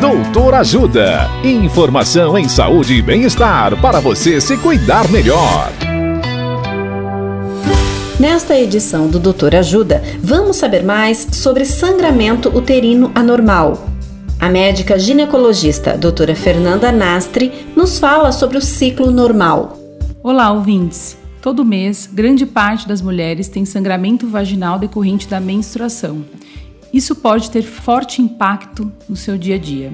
Doutor Ajuda. Informação em saúde e bem-estar para você se cuidar melhor. Nesta edição do Doutor Ajuda, vamos saber mais sobre sangramento uterino anormal. A médica ginecologista doutora Fernanda Nastre nos fala sobre o ciclo normal. Olá, ouvintes! Todo mês, grande parte das mulheres tem sangramento vaginal decorrente da menstruação. Isso pode ter forte impacto no seu dia a dia.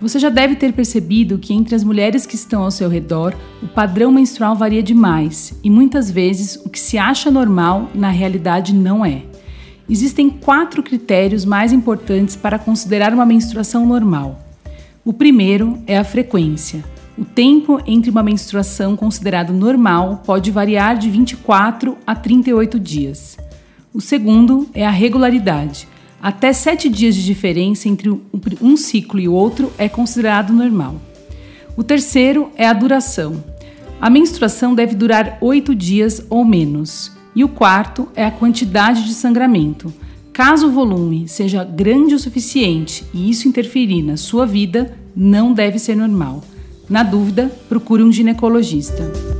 Você já deve ter percebido que entre as mulheres que estão ao seu redor, o padrão menstrual varia demais e muitas vezes o que se acha normal na realidade não é. Existem quatro critérios mais importantes para considerar uma menstruação normal. O primeiro é a frequência. O tempo entre uma menstruação considerado normal pode variar de 24 a 38 dias. O segundo é a regularidade. Até sete dias de diferença entre um ciclo e outro é considerado normal. O terceiro é a duração. A menstruação deve durar oito dias ou menos. E o quarto é a quantidade de sangramento. Caso o volume seja grande o suficiente e isso interferir na sua vida, não deve ser normal. Na dúvida, procure um ginecologista.